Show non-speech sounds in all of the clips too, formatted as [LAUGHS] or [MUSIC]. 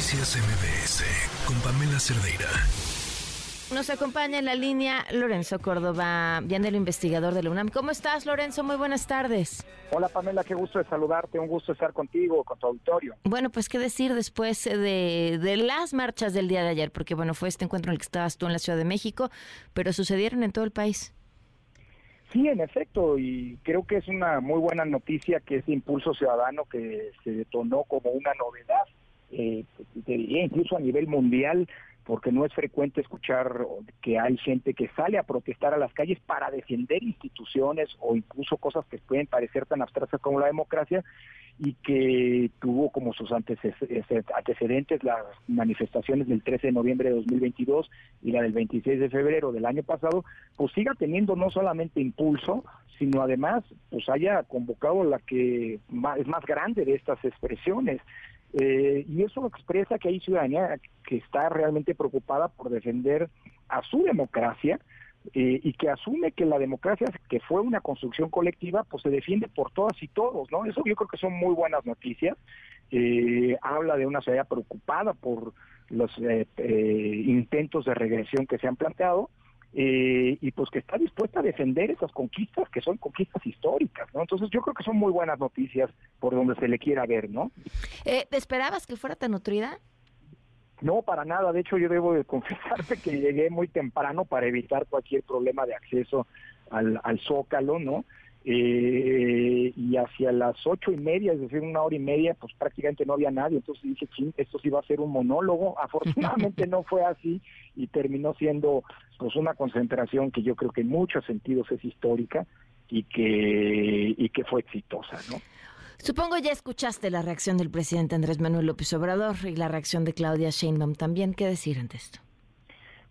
Noticias MBS con Pamela Cerdeira. Nos acompaña en la línea Lorenzo Córdoba, el investigador de la UNAM. ¿Cómo estás, Lorenzo? Muy buenas tardes. Hola, Pamela, qué gusto de saludarte, un gusto estar contigo, con tu auditorio. Bueno, pues qué decir después de, de las marchas del día de ayer, porque bueno, fue este encuentro en el que estabas tú en la Ciudad de México, pero sucedieron en todo el país. Sí, en efecto, y creo que es una muy buena noticia que ese impulso ciudadano que se detonó como una novedad, eh, incluso a nivel mundial, porque no es frecuente escuchar que hay gente que sale a protestar a las calles para defender instituciones o incluso cosas que pueden parecer tan abstractas como la democracia y que tuvo como sus antecedentes las manifestaciones del 13 de noviembre de 2022 y la del 26 de febrero del año pasado, pues siga teniendo no solamente impulso, sino además pues haya convocado la que es más grande de estas expresiones. Eh, y eso expresa que hay ciudadanía que está realmente preocupada por defender a su democracia eh, y que asume que la democracia, que fue una construcción colectiva, pues se defiende por todas y todos, ¿no? Eso yo creo que son muy buenas noticias. Eh, habla de una sociedad preocupada por los intentos de regresión que se han planteado eh, y pues que está dispuesta a defender esas conquistas que son conquistas históricas, ¿no? Entonces yo creo que son muy buenas noticias por donde se le quiera ver, ¿no? Eh, ¿Te esperabas que fuera tan nutrida? No, para nada. De hecho, yo debo de [LAUGHS] confesarte que llegué muy temprano para evitar cualquier problema de acceso al, al Zócalo, ¿no? Eh, y hacia las ocho y media, es decir, una hora y media, pues prácticamente no había nadie, entonces dije, ching, esto sí va a ser un monólogo, [LAUGHS] afortunadamente no fue así y terminó siendo pues una concentración que yo creo que en muchos sentidos es histórica y que, y que fue exitosa, ¿no? Supongo ya escuchaste la reacción del presidente Andrés Manuel López Obrador y la reacción de Claudia Sheinbaum también. ¿Qué decir ante esto?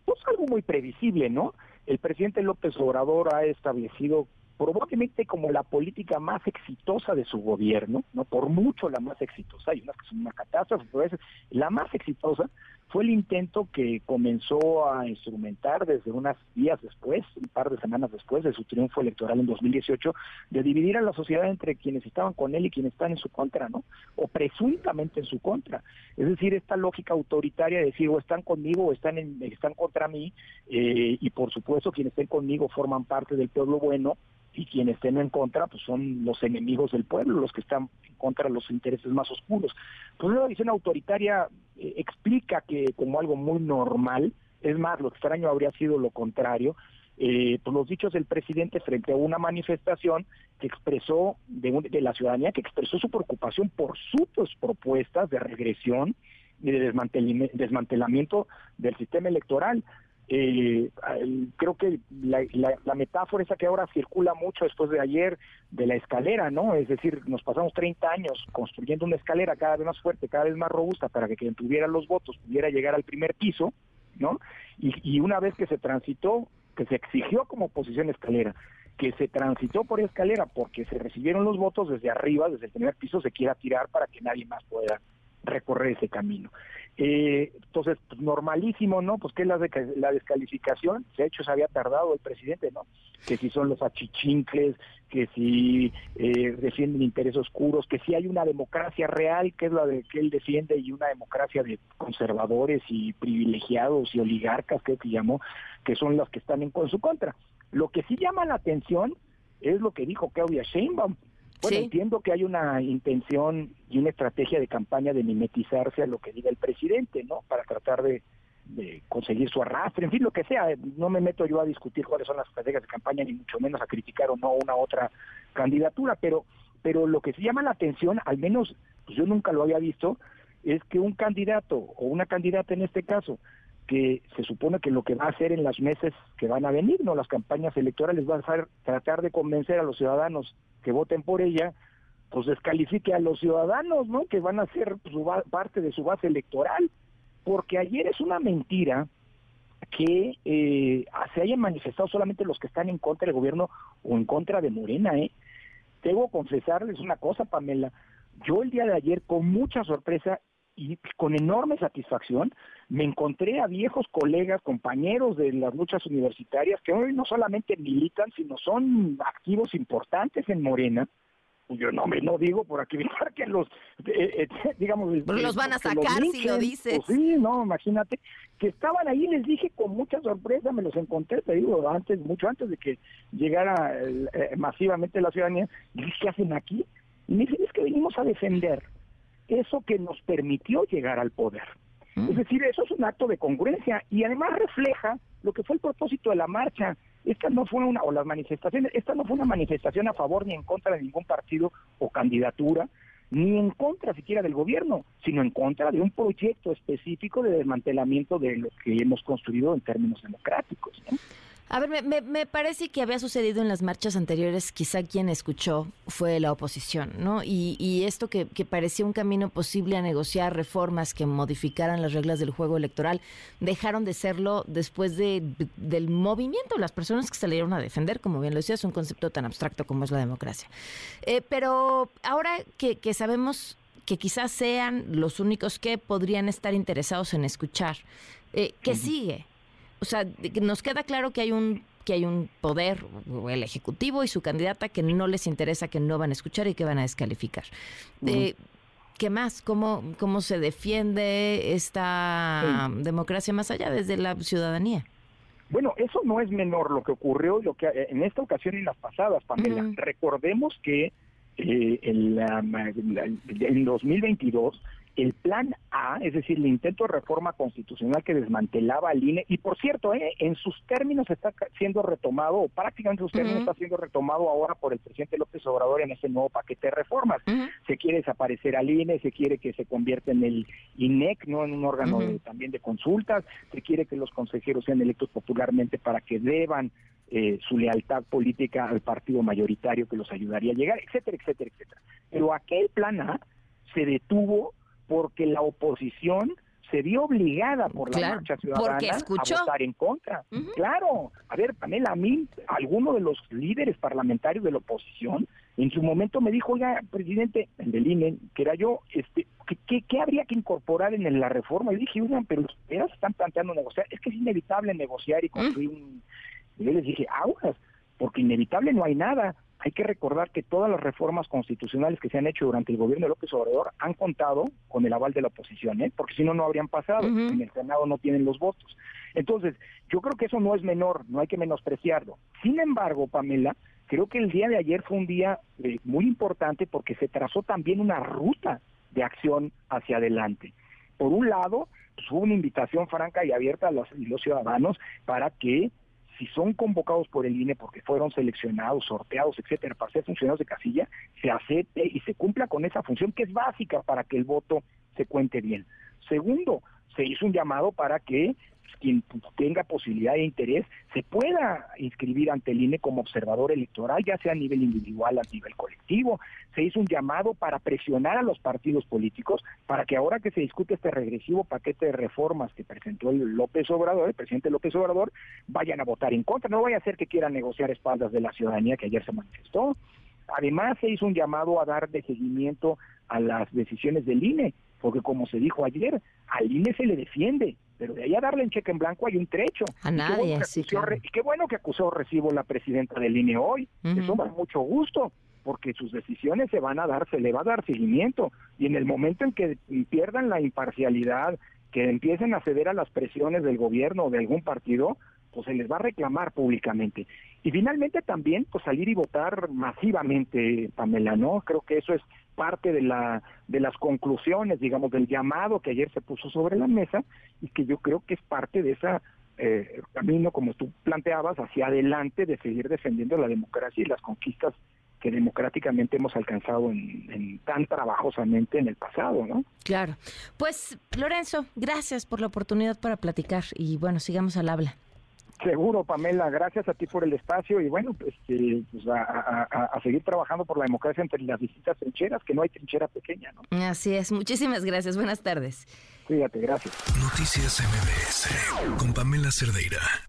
Pues algo muy previsible, ¿no? El presidente López Obrador ha establecido probablemente como la política más exitosa de su gobierno, no por mucho la más exitosa, hay unas que son una catástrofe, pero es la más exitosa fue el intento que comenzó a instrumentar desde unos días después, un par de semanas después de su triunfo electoral en 2018, de dividir a la sociedad entre quienes estaban con él y quienes están en su contra, ¿no? O presuntamente en su contra. Es decir, esta lógica autoritaria de decir o están conmigo o están, en, están contra mí, eh, y por supuesto quienes estén conmigo forman parte del pueblo bueno, y quienes estén en contra pues son los enemigos del pueblo, los que están en contra de los intereses más oscuros. Pues una visión autoritaria eh, explica que como algo muy normal, es más, lo extraño habría sido lo contrario, eh, pues los dichos del presidente frente a una manifestación que expresó de, de la ciudadanía, que expresó su preocupación por sus propuestas de regresión y de desmantelamiento del sistema electoral. Eh, creo que la, metáfora esa que ahora circula mucho después de ayer de la escalera, ¿no? Es decir, nos pasamos 30 años construyendo una escalera cada vez más fuerte, cada vez más robusta para que quien tuviera los votos pudiera llegar al primer piso, ¿no? Y, y una vez que se transitó, que se exigió como posición escalera, que se transitó por escalera porque se recibieron los votos desde arriba, desde el primer piso, se quiera tirar para que nadie más pueda recorrer ese camino. Eh, entonces, pues, normalísimo, ¿no? Pues que la, de, la descalificación, de hecho se había tardado el presidente, ¿no? Que si son los achichincles, que si eh, defienden intereses oscuros, que si hay una democracia real, que es la de que él defiende, y una democracia de conservadores y privilegiados y oligarcas, que llamó, que son las que están en con su contra. Lo que sí llama la atención es lo que dijo Claudia Sheinbaum, bueno, entiendo que hay una intención y una estrategia de campaña de mimetizarse a lo que diga el presidente, ¿no? Para tratar de, conseguir su arrastre, en fin, lo que sea. No me meto yo a discutir cuáles son las estrategias de campaña, ni mucho menos a criticar o no una otra candidatura, pero, pero lo que sí llama la atención, al menos pues yo nunca lo había visto, es que un candidato o una candidata en este caso, que se supone que lo que va a hacer en las meses que van a venir, no las campañas electorales, va a ser tratar de convencer a los ciudadanos que voten por ella, pues descalifique a los ciudadanos, ¿no? Que van a ser su parte de su base electoral, porque ayer es una mentira que eh, se hayan manifestado solamente los que están en contra del gobierno o en contra de Morena, ¿eh? Debo confesarles una cosa, Pamela. Yo el día de ayer, con mucha sorpresa y con enorme satisfacción, me encontré a viejos colegas, compañeros de las luchas universitarias que hoy no solamente militan, sino son activos importantes en Morena, Pues yo no me no digo por aquí [LAUGHS] que los, eh, eh, digamos... los van a sacar si lo dices. Pues sí, no, imagínate, que estaban ahí, les dije con mucha sorpresa, me los encontré, te digo, antes, mucho antes de que llegara eh, masivamente la ciudadanía, dije, ¿qué hacen aquí? Y me dicen, es que venimos a defender eso que nos permitió llegar al poder. Mm. Es decir, eso es un acto de congruencia y además refleja lo que fue el propósito de la marcha. Esta no fue una, o las manifestaciones, esta no fue una manifestación a favor ni en contra de ningún partido o candidatura, ni en contra siquiera del gobierno, sino en contra de un proyecto específico de desmantelamiento de lo que hemos construido en términos democráticos. ¿no? A ver, me, me, parece que había sucedido en las marchas anteriores, quizá quien escuchó fue la oposición, ¿no? Y, y esto que, que, parecía un camino posible a negociar reformas que modificaran las reglas del juego electoral, dejaron de serlo después de, del movimiento, las personas que salieron a defender, como bien lo decía, es un concepto tan abstracto como es la democracia. Eh, pero ahora que, que sabemos que quizás sean los únicos que podrían estar interesados en escuchar, eh, ¿qué sigue? O sea, nos queda claro que hay un que hay un poder, el ejecutivo y su candidata que no les interesa, que no van a escuchar y que van a descalificar. Eh, ¿Qué más? ¿Cómo, ¿Cómo se defiende esta democracia más allá desde la ciudadanía? Bueno, eso no es menor lo que ocurrió lo que eh, en esta ocasión y en las pasadas, Pamela. Recordemos que eh, en, en 2022 el plan A, es decir, el intento de reforma constitucional que desmantelaba al INE, y por cierto, eh, en sus términos está siendo retomado, o prácticamente en sus términos está siendo retomado ahora por el presidente López Obrador en ese nuevo paquete de reformas. Se quiere desaparecer al INE, se quiere que se convierta en el INEC, no en un órgano también de consultas, se quiere que los consejeros sean electos popularmente para que deban eh, su lealtad política al partido mayoritario que los ayudaría a llegar, etcétera, etcétera, etcétera. Pero aquel plan A se detuvo porque la oposición se vio obligada por la marcha ciudadana a votar en contra. Claro, a ver, Pamela, a mí, alguno de los líderes parlamentarios de la oposición, en su momento me dijo, oiga, presidente, el del INE, que era yo, este, ¿qué, qué, habría que incorporar en la reforma? Y dije, oigan, pero ustedes están planteando negociar, es que es inevitable negociar y construir un... Y yo les dije, aguas, porque inevitable no hay nada. Hay que recordar que todas las reformas constitucionales que se han hecho durante el gobierno de López Obrador han contado con el aval de la oposición, ¿eh? porque si no, no habrían pasado. En el Senado no tienen los votos. Entonces, yo creo que eso no es menor, no hay que menospreciarlo. Sin embargo, Pamela, creo que el día de ayer fue un día eh, muy importante porque se trazó también una ruta de acción hacia adelante. Por un lado, pues, hubo una invitación franca y abierta a los ciudadanos para que si son convocados por el INE porque fueron seleccionados, sorteados, etcétera, para ser funcionarios de casilla, se acepte y se cumpla con esa función que es básica para que el voto se cuente bien. Segundo, se hizo un llamado para que quien tenga posibilidad e interés se pueda inscribir ante el INE como observador electoral, ya sea a nivel individual, a nivel colectivo. Se hizo un llamado para presionar a los partidos políticos para que ahora que se discute este regresivo paquete de reformas que presentó el López Obrador, el presidente López Obrador, vayan a votar en contra. No vaya a ser que quieran negociar espaldas de la ciudadanía que ayer se manifestó. Además, se hizo un llamado a dar de seguimiento a las decisiones del INE, porque como se dijo ayer, al INE se le defiende, pero de ahí a darle en cheque en blanco hay un trecho. A nadie, y qué, bueno que acusó recibo la presidenta del INE hoy, eso da mucho gusto, porque sus decisiones se van a dar, se le va a dar seguimiento, y en el momento en que pierdan la imparcialidad, que empiecen a ceder a las presiones del gobierno o de algún partido, pues se les va a reclamar públicamente. Y finalmente también, pues salir y votar masivamente, Pamela, ¿no? Creo que eso es parte de la de las conclusiones, digamos, del llamado que ayer se puso sobre la mesa y que yo creo que es parte de esa eh, camino, como tú planteabas, hacia adelante de seguir defendiendo la democracia y las conquistas que democráticamente hemos alcanzado en, en, tan trabajosamente en el pasado, ¿no? Claro. Pues, Lorenzo, gracias por la oportunidad para platicar y bueno, sigamos al habla. Seguro, Pamela, gracias a ti por el espacio y bueno, pues, eh, pues a, seguir trabajando por la democracia entre las distintas trincheras, que no hay trinchera pequeña, ¿no? Así es, muchísimas gracias, buenas tardes. Cuídate, gracias. Noticias MBS con Pamela Cerdeira.